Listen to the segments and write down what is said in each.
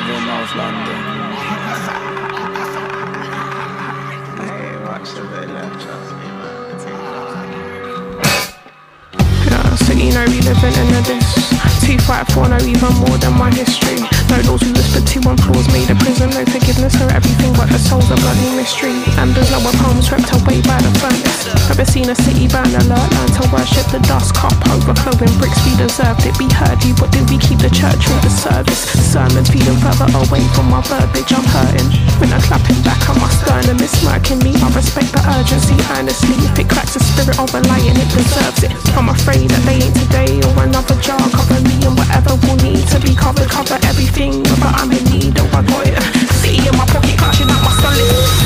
I'm North London. hey, watch the trust me, man. So you know we living in the dish. 254, no even more than my history. No laws we whispered to on floors made a prison. No forgiveness for everything but the soul's a bloody mystery. And there's no home swept away by the furnace. Never seen a city burn alert, learn to worship the dust, cup overflowing bricks. We deserved it, we heard you, but did we keep the church with the service? Sermons feeding further away from my verbiage, I'm hurting. When I clap clapping back on my sternum, it's smirking me. I respect the urgency earnestly. If it cracks the spirit of a lion, it deserves it. I'm afraid that they ain't today or another jar covering me and whatever will need to be covered, cover everything. But I'm in need of a lawyer. City in my pocket, clutching out my solid.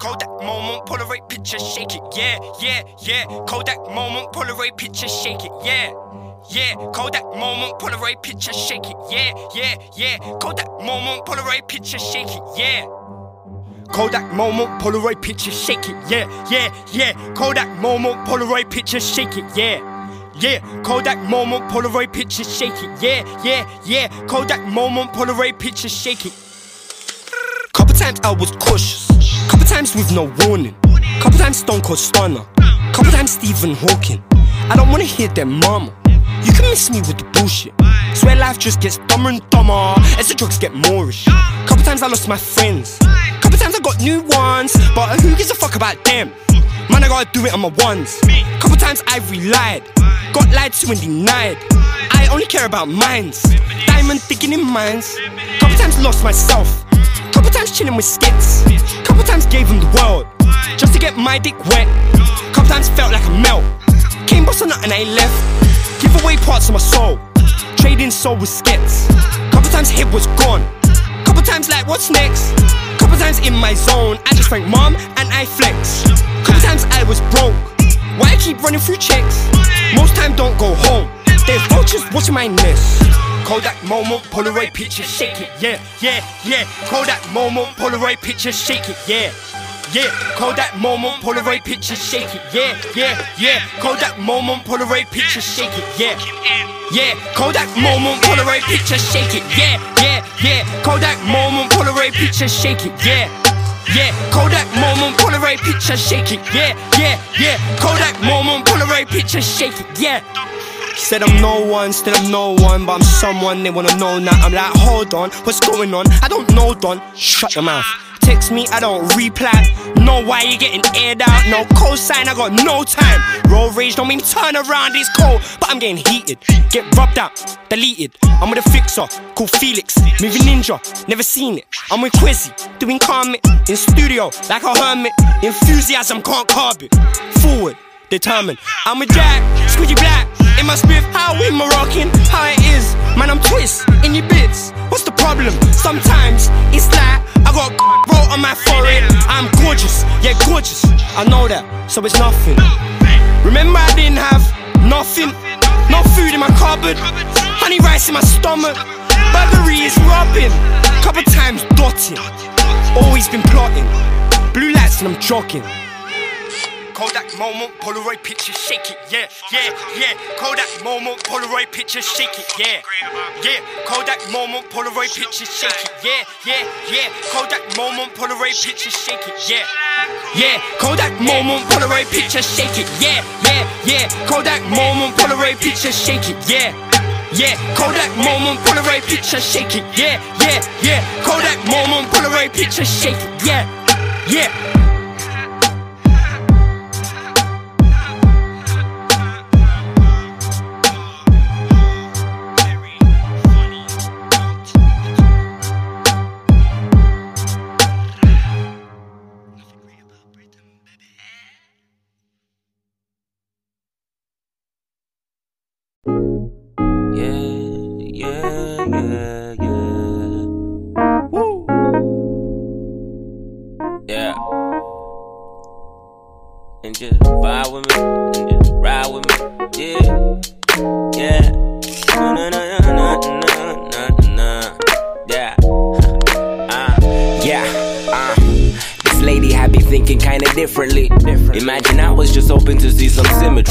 Kodak moment, Polaroid picture, shake it, yeah, yeah, yeah. Kodak moment, Polaroid picture, shake it, yeah. Yeah, Kodak moment, Polaroid picture, shake it, yeah, yeah, yeah. Kodak moment, Polaroid picture, shake it, yeah. Kodak moment, Polaroid picture, shake it, yeah, yeah, yeah. Kodak moment, Polaroid picture, shake it, yeah. Yeah, Kodak moment, Polaroid picture, shake it. Yeah, yeah, yeah. Kodak moment, Polaroid picture, shake it. Couple times I was cautious. Couple times with no warning. Couple times Stone Cold Stunner. Couple times Stephen Hawking. I don't wanna hear that mama. You can miss me with the bullshit. Swear life just gets dumber and dumber as the drugs get moreish. Couple times I lost my friends. Couple times I got new ones, but who gives a fuck about them? Man, I gotta do it on my ones. Couple times I've relied, got lied to and denied. I only care about mines, diamond digging in mines. Couple times lost myself, couple times chilling with skits. Couple times gave them the world, just to get my dick wet. Couple times felt like a melt, came boss on and I left. Give away parts of my soul, trading soul with skits. Couple times hit was gone, couple times like what's next. Couple times in my zone. I just thank mom and I flex. Couple times I was broke. Why I keep running through checks? Most time don't go home. There's vultures watching my nest. Kodak moment, Polaroid picture, shake it, yeah, yeah, yeah. Kodak moment, Polaroid picture, shake it, yeah. Yeah, Kodak moment, Polaroid picture, shake it, yeah, yeah, yeah. Kodak moment, Polaroid picture, shake it, yeah. Yeah, Kodak moment, Polaroid picture, shake it, yeah, yeah, yeah. Kodak moment, Polaroid picture, shake it, yeah. Yeah, Kodak moment, Polaroid picture, shake it, yeah, yeah, yeah. Kodak moment, Polaroid picture, shake it, yeah. Said I'm no one, still I'm no one, but I'm someone they wanna know now. I'm like, hold on, what's going on? I don't know, Don. Shut your mouth. Text me, I don't reply. Know why you getting aired out. No cosign, I got no time. Roll rage don't mean turn around, it's cold, but I'm getting heated. Get rubbed out, deleted. I'm with a fixer called Felix, moving ninja, never seen it. I'm with Quizzy, doing comment in studio like a hermit. Enthusiasm can't carb it. Forward, determined. I'm a Jack, squidgy black. It must be how we Moroccan, how it is. Man, I'm twist in your bits. What's the problem? Sometimes it's like I got wrote on my forehead. I'm gorgeous, yeah, gorgeous. I know that, so it's nothing. Remember, I didn't have nothing, no food in my cupboard, honey rice in my stomach. Burglary is robbing, couple times dotting. Always been plotting, blue lights and I'm jogging. Kodak moment, Polaroid picture, shake it, yeah, yeah, yeah. Kodak moment, Polaroid picture, shake it, yeah, yeah. Kodak moment, Polaroid picture, shake it, yeah, yeah, yeah. Kodak moment, Polaroid picture, shake it, yeah, yeah. Kodak moment, Polaroid picture, shake it, yeah, yeah, yeah. Kodak moment, Polaroid picture, shake it, yeah. Yeah, Kodak moment, Polaroid picture, shake it, yeah, yeah, yeah. Kodak moment, Polaroid picture, shake it, yeah, yeah.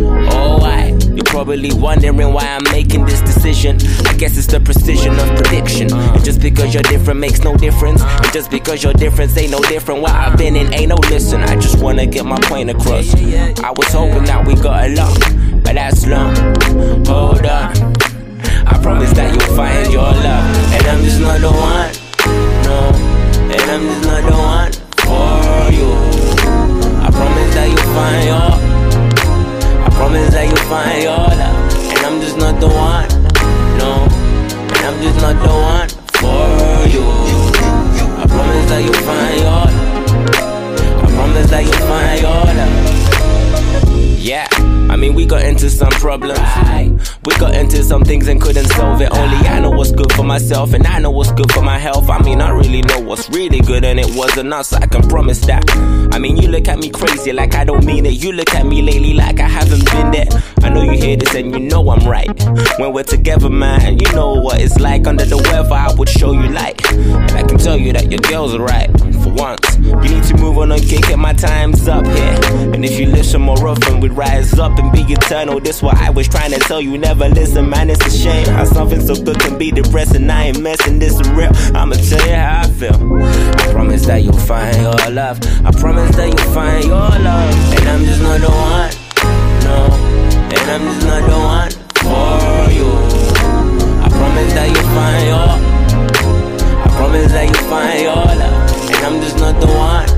Oh, I. You're probably wondering why I'm making this decision. I guess it's the precision of prediction. And just because you're different makes no difference. And just because your difference ain't no different, why I've been in ain't no listen. I just wanna get my point across. I was hoping that we got along, but that's long. Hold on. I promise that you'll find your love. And I'm just not the one. No. And I'm just not the one for you. I promise that you'll find your. Promise that you'll find your love. And I'm just not the one. No. And I'm just not the one for you. I promise that you'll find your. I promise that you'll find your love. Yeah. I mean, we got into some problems. We got into some things and couldn't solve it. Only I know what's good for myself, and I know what's good for my health. I mean, I really know what's really good, and it wasn't us. I can promise that. I mean, you look at me crazy like I don't mean it. You look at me lately like I haven't been there. I know you hear this and you know I'm right. When we're together, man, you know what it's like. Under the weather, I would show you light. And I can tell you that your girl's are right. For once, you need to move on and kick it. My time's up here. And if you listen more often, we rise up and be eternal. This what I was trying to tell you. Never listen, man. It's a shame how something so good can be depressing. I ain't messing this real. I'ma tell you how I feel. I promise that you'll find your love. I promise that you'll find your love. And I'm just not the one. No. And I'm just not the one for you. I promise that you'll find your. I promise that you'll find your love. And I'm just not the one.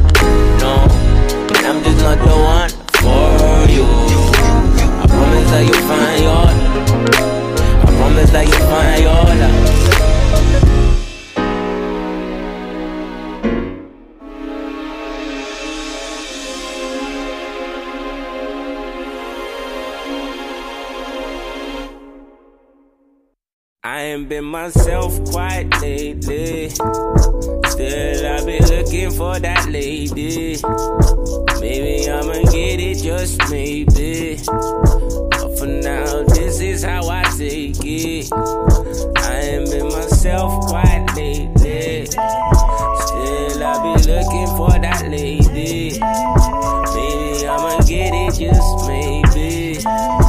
Been myself quite lately. Still, I be looking for that lady. Maybe I'ma get it, just maybe. But for now, this is how I take it. I ain't been myself quite lately. Still, I be looking for that lady. Maybe I'ma get it, just maybe.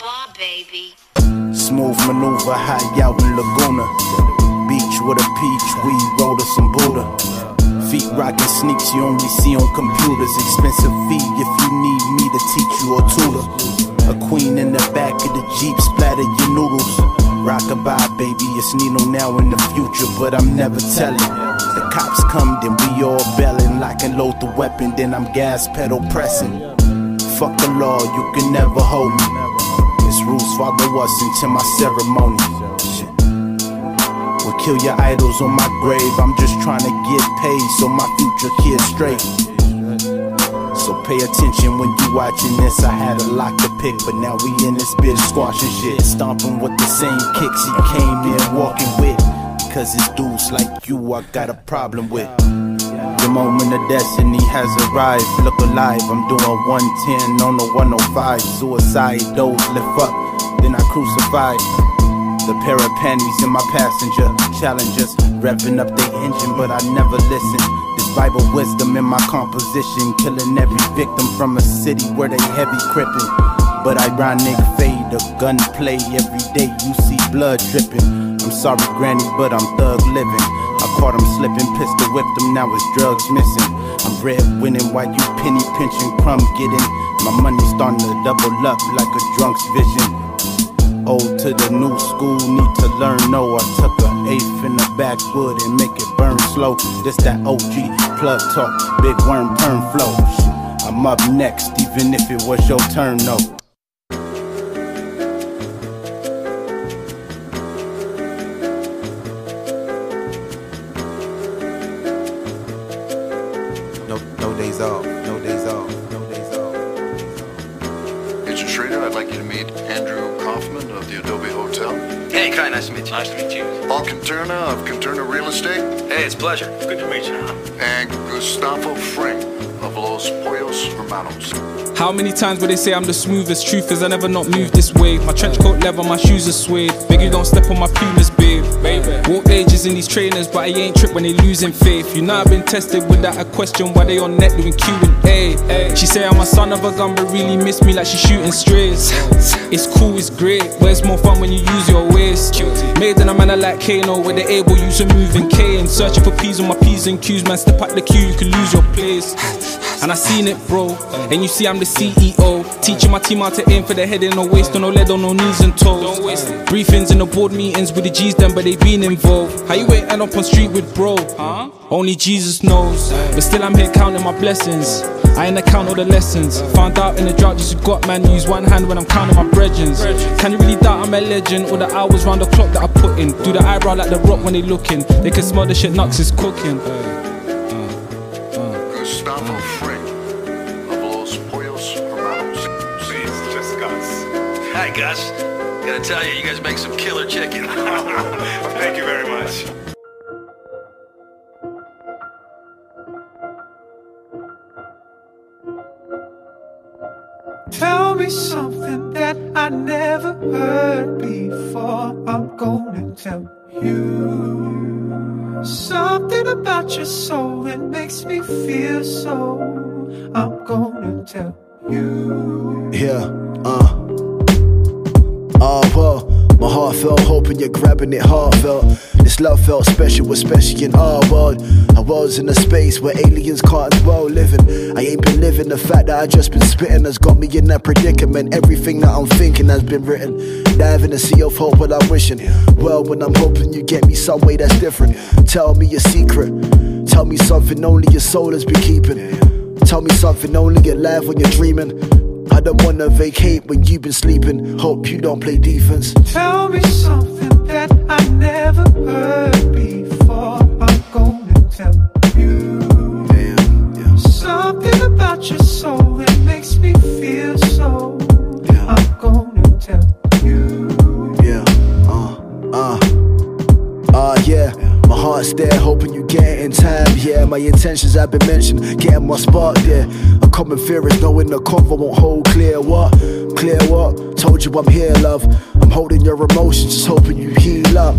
A baby. Smooth maneuver high out in Laguna. Beach with a peach, we roll to some Buddha. Feet rocking sneaks you only see on computers. Expensive fee if you need me to teach you or tutor. A queen in the back of the Jeep, splatter your noodles. Rockabye, baby, it's Nino now in the future, but I'm never telling. The cops come, then we all belling, lock and load the weapon, then I'm gas pedal pressing. Fuck the law, you can never hold me. Rules follow us into my ceremony. We'll kill your idols on my grave. I'm just trying to get paid so my future kids straight. So pay attention when you watching this. I had a lot to pick, but now we in this bitch squashing shit. Stomping with the same kicks he came in walking with. Cause it's dudes like you I got a problem with. The moment of destiny has arrived. Look alive, I'm doing 110 on the 105. Suicide, those lift up, then I crucify. The pair of panties in my passenger. Challengers revving up the engine, but I never listen. This Bible wisdom in my composition. Killing every victim from a city where they heavy crippin'. But ironic fade, the gunplay every day. You see blood dripping. I'm sorry, Granny, but I'm thug living. I caught him slipping, pistol whipped him, now his drugs missing. I'm red winning while you penny pinching, crumb getting. My money starting to double up like a drunk's vision. Old to the new school, need to learn. No, I took a eighth in the backwood and make it burn slow. This that OG plug talk, big worm perm flow. I'm up next, even if it was your turn. No, nice to meet you. Nice to meet you. Paul Conterna of Conterna Real Estate. Hey, it's a pleasure. Good to meet you. And Gustavo Fring of Los Pollos Hermanos. How many times would they say I'm the smoothest? Truth is, I never not moved this way. My trench coat leather, my shoes are suede. Biggie, don't step on my pumas, Walk ages in these trainers, but I ain't tripped when they losing faith. You know I've been tested without a question why they on net doing Q and A. She say I'm a son of a gun, but really miss me like she shooting strays. It's cool, it's great, but it's more fun when you use your waist. Made in a manner like Kano, where they able use a moving K and searching for P's on my And Q's. Man, step out the queue, you can lose your place. And I seen it, bro. And you see, I'm the CEO. Teaching my team how to aim for the head and no waist, on no lead, on no knees and toes. Briefings in the board meetings with the G's, them, but they been involved. How you wait end up on street with bro? Only Jesus knows. But still, I'm here counting my blessings. I ain't account all the lessons. Found out in the drought just you got man. Use one hand when I'm counting my breads. Can you really doubt I'm a legend? All the hours round the clock that I put in. Do the eyebrow like the rock when they looking. They can smell the shit Knucks is cooking. Gus. Gotta tell you, you guys make some killer chicken. Thank you very much. Tell me something that I never heard before. I'm gonna tell you something about your soul that makes me feel so. I'm gonna tell you. Yeah, uh. Oh, well, my heart felt hoping you're grabbing it heartfelt. This love felt special, especially in our world. I was in a space where aliens can't dwell living. I ain't been living the fact that I just been spitting has got me in that predicament. Everything that I'm thinking has been written. Dive in a sea of hope while I'm wishing. Well, when I'm hoping you get me some way that's different. Tell me your secret. Tell me something only your soul has been keeping. Tell me something only alive when you're dreaming. Don't wanna vacate when you've been sleeping. Hope you don't play defense. Tell me something that I never heard before. Heart's there, hoping you get in time. Yeah, my intentions have been mentioned, getting my spot there. A common fear is knowing the convo won't hold clear. What? Clear what? Told you I'm here, love. I'm holding your emotions, just hoping you heal up.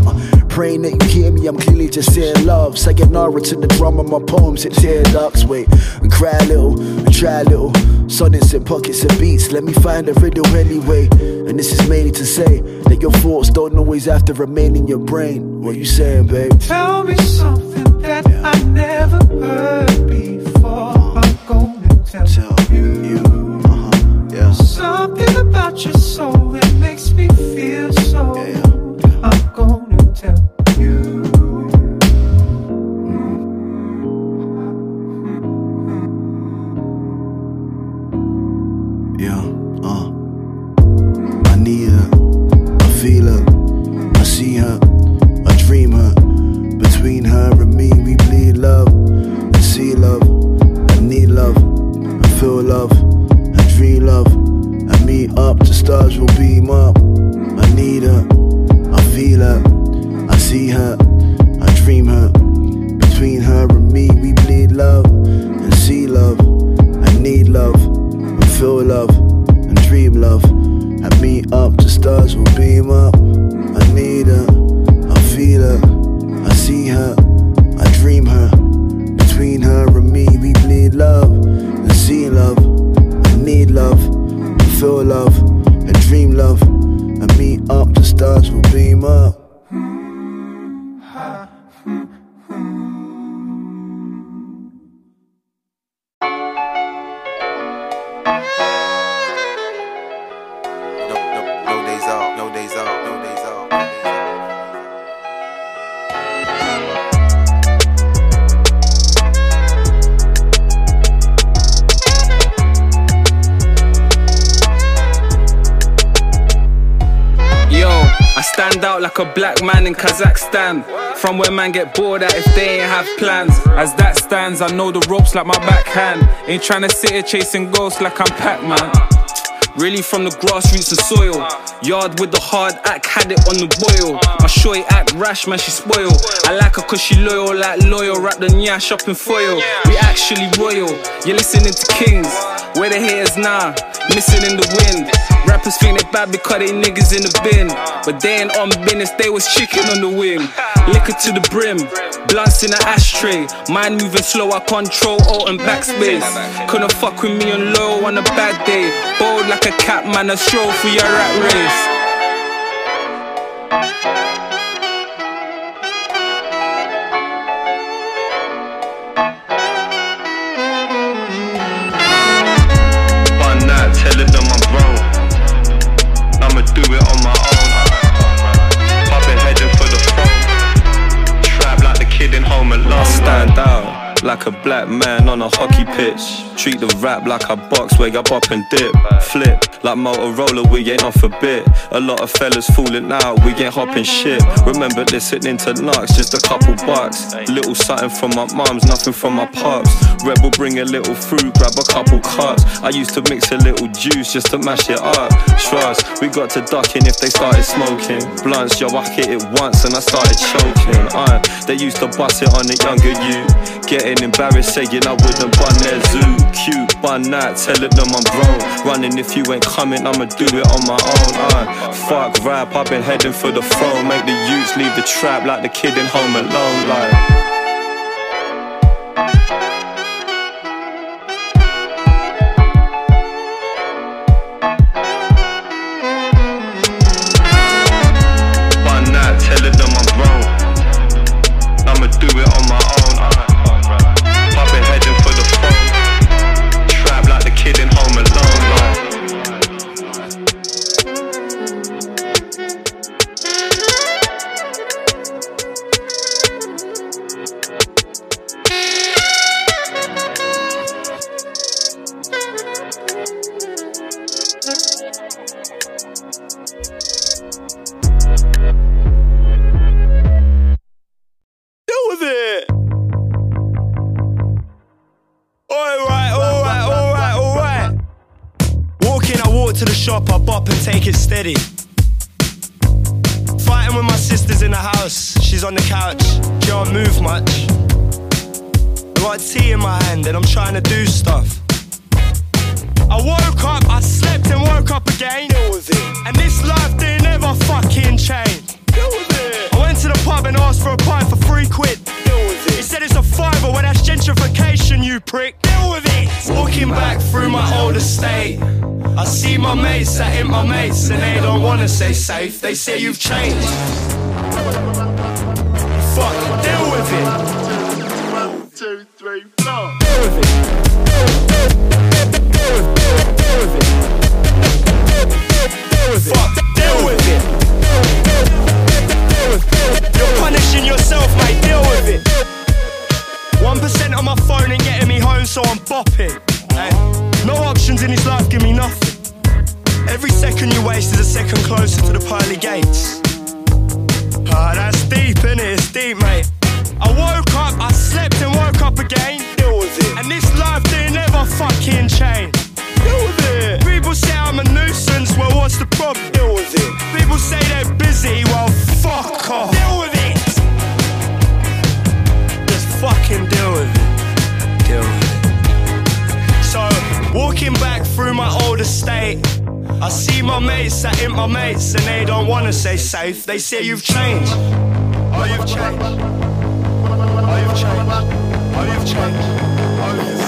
Praying that you hear me, I'm clearly just saying love. Sayonara to the drum of my poems, it tear ducts. Wait, and cry a little, and try a little. Sonnets in pockets of beats, let me find a riddle anyway. And this is mainly to say that your thoughts don't always have to remain in your brain. What you saying, babe? Tell me something that I never heard before. I'm gonna tell, you. you. Uh-huh. Yeah. Something about your soul that makes me feel so. I'm stars will beam up. I need her, I feel her, I see her, I dream her. Between her and me, we bleed love, and see love, I need love, and feel love, and dream love. I meet up, the stars will beam up. I need her, I feel her, I see her, I dream her. Between her and me, we bleed love, and see love. I need love, and feel love, love. I meet up, the stars will beam up. Out like a black man in Kazakhstan. From where man get bored at if they ain't have plans. As that stands, I know the ropes like my backhand. Ain't tryna sit here chasing ghosts like I'm Pac Man. Really from the grassroots and soil. Yard with the hard act, had it on the boil. My shorty act rash, man, she spoil. I like her cause she loyal, like loyal. Wrap the nyash up in foil. We actually royal. You're listening to kings. Where the haters now? Missing in the wind. Rappers think they bad because they niggas in the bin. But they ain't on business, they was chicken on the wing. Liquor to the brim, blunts in an ashtray. Mind moving slow, I control alt and backspace. Couldn't fuck with me on low on a bad day. Bold like a cat, man, a stroll for your rat race. Like a black man on a hockey pitch. Treat the rap like a box where you up and dip. Flip like Motorola, we ain't off a bit. A lot of fellas falling out, we ain't hopping shit. Remember listening to Knox, just a couple bucks. Little something from my mums, nothing from my pops. Rebel bring a little fruit, grab a couple cups. I used to mix a little juice just to mash it up. Trust, we got to ducking if they started smoking. Blunts, yo, I hit it once and I started choking. Uh, they used to bust it on the younger you. Getting embarrassed, saying I wouldn't bun their zoo. Cute, bun that, telling them I'm grown. Running if you ain't coming, I'ma do it on my own. Uh, fuck rap, I've been heading for the throne. Make the youths leave the trap like the kid in Home Alone. Like. Prick. Deal with it. Walking back through my old estate. I see my mates that ain't my mates and they don't wanna stay safe. They say you've changed. Fuck, deal with it. One, two, three, four. Deal with it. Deal, with it, deal with it, deal with it. You're punishing yourself, mate, deal with it. 1% on my phone ain't getting me home, so I'm bopping. Hey, no options in this life give me nothing. Every second you waste is a second closer to the pearly gates. Ah, that's deep, innit? It's deep, mate. I woke up, I slept and woke up again. Deal with it. And this life didn't ever fucking change. Deal with it. People say I'm a nuisance, well, what's the problem? Deal with it. People say they're busy, well, mates my mates and they don't wanna say safe. They say you've changed. Oh, you've changed. Oh, you've changed. Oh, you've changed. Oh, you've Fuck,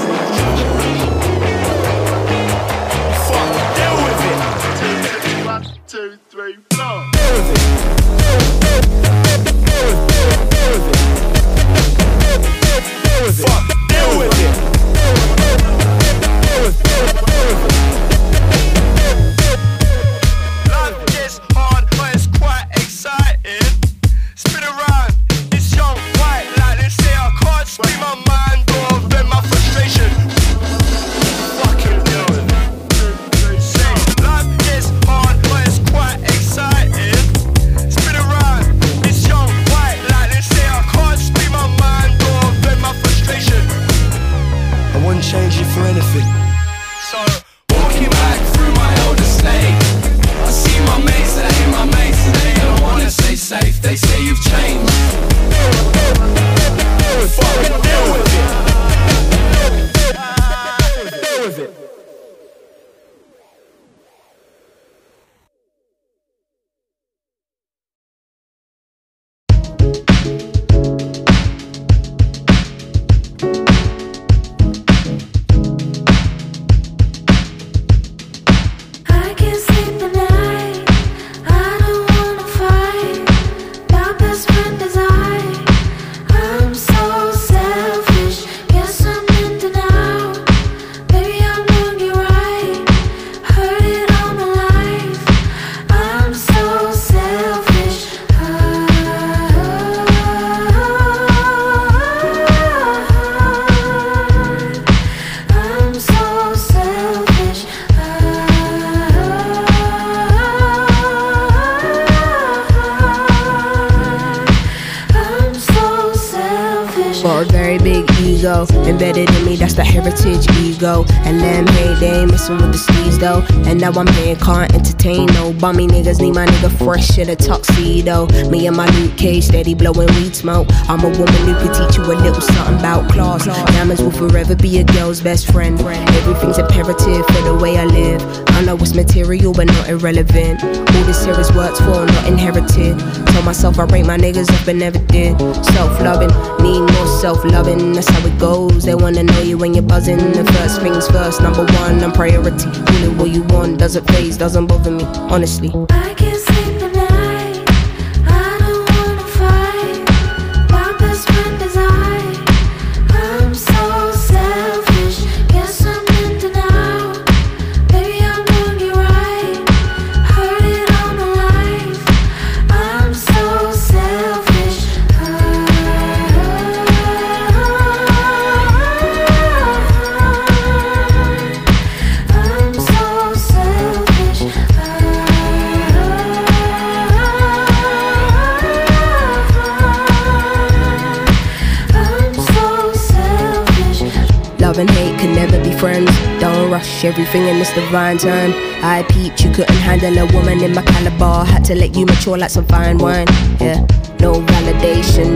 ego. And they ain't messing with the steez though. And now I'm here, can't entertain no bummy niggas. Need my nigga fresh in a tuxedo. Me and my Luke Cage steady blowing weed smoke. I'm a woman who can teach you a little something about class. Diamonds will forever be a girl's best friend. Everything's imperative for the way I live. I know it's material but not irrelevant. All this here is worked for, not inherited. Told myself I rate my niggas up but never did. Self loving, need more self loving. That's how it goes. They wanna know you when you're buzzing. The first things first, number one, I'm priority. It what you want, doesn't phase, doesn't bother me, honestly. I sleep divine time. I peeped, you couldn't handle a woman in my caliber. Had to let you mature like some fine wine. Yeah,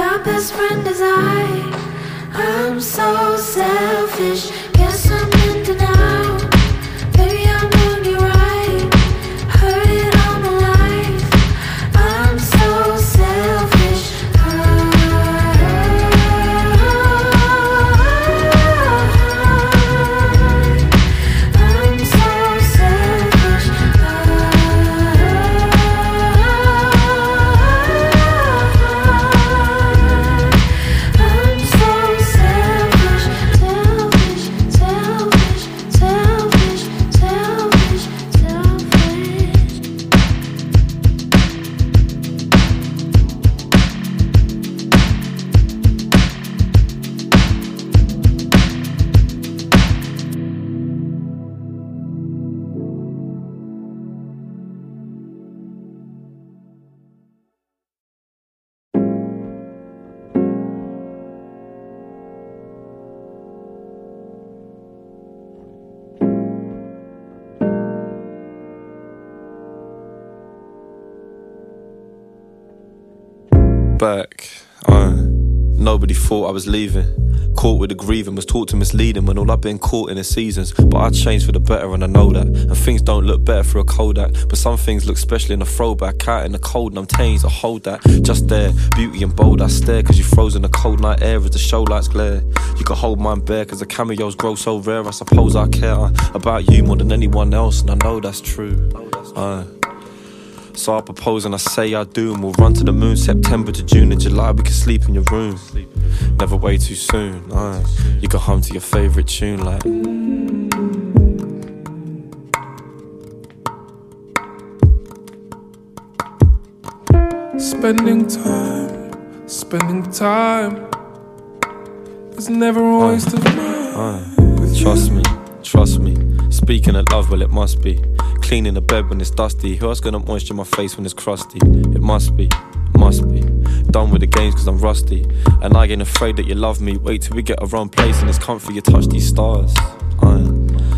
My best friend is I. I'm so selfish. Back. Uh, nobody thought I was leaving. Caught with the grieving, was taught to misleading when all I've been caught in is seasons. But I changed for the better and I know that. And things don't look better through a Kodak. But some things look special in a throwback. Out in the cold and I'm changed, I hold that. Just there, beauty and bold, I stare. Cause you froze in the cold night air as the show lights glare. You can hold mine bare cause the cameos grow so rare. I suppose I care uh, about you more than anyone else. And I know that's true. Uh, so I propose and I say I do, and we'll run to the moon. September to June and July, we can sleep in your room. Never way too soon. Uh, you can hum to your favorite tune like. Spending time, spending time is never a waste of mine. Uh, trust me, trust me. Speaking of love, well, it must be. Cleaning the bed when it's dusty. Who else gonna moisture my face when it's crusty? It must be, must be. Done with the games cause I'm rusty. And I ain't afraid that you love me. Wait till we get a own place and it's comfy. You touch these stars. Uh,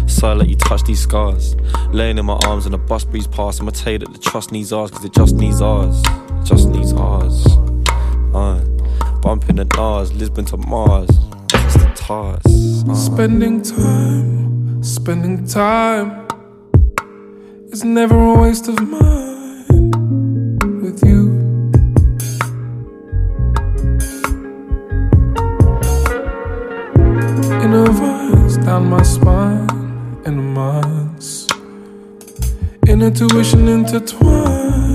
so I let you touch these scars. Laying in my arms and a bus breeze past. I'ma tell you that the trust needs ours cause it just needs ours. Just needs ours. Uh, bumping the Nars, Lisbon to Mars. It's the TARS. Spending time, spending time is never a waste of mine with you. In a vines down my spine in the months. In a tuition intertwined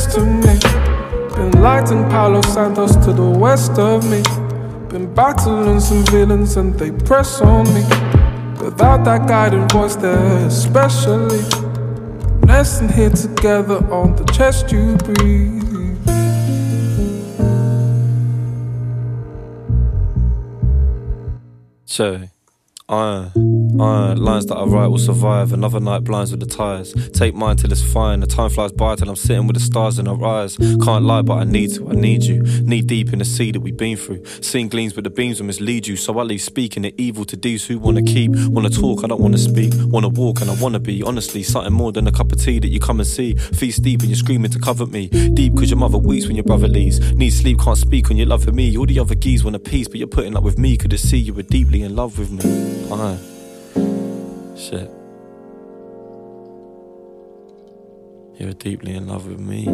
next to me. Been lighting Palo Santos to the west of me. Been battling some villains and they press on me. Without that guiding voice there, especially. Nesting here together on the chest you breathe. So, iron, iron, lines that I write will survive. Another night blinds with the tires. Take mine till it's fine. The time flies by till I'm sitting with the stars in our eyes. Can't lie, but I need to, I need you. Knee deep in the sea that we've been through. Seeing gleams, but the beams will mislead you. So I leave speaking the evil to these who wanna keep. Wanna talk, I don't wanna speak. Wanna walk, and I wanna be. Honestly, something more than a cup of tea that you come and see. Feast deep and you're screaming to cover me. Deep cause your mother weeps when your brother leaves. Need sleep, can't speak when you love for me. All the other geese want a piece, but you're putting up with me. Could have see you were deeply in love with me. Aye. You're deeply in love with me.